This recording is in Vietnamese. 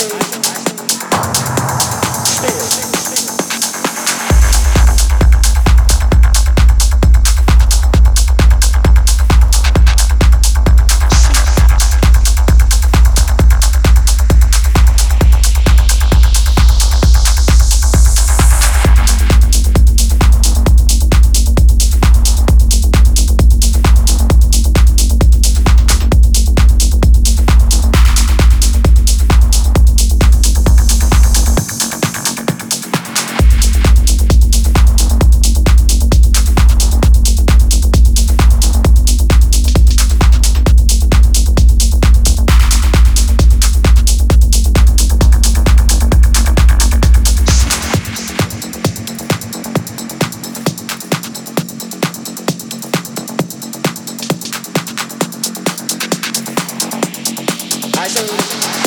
say. I believe.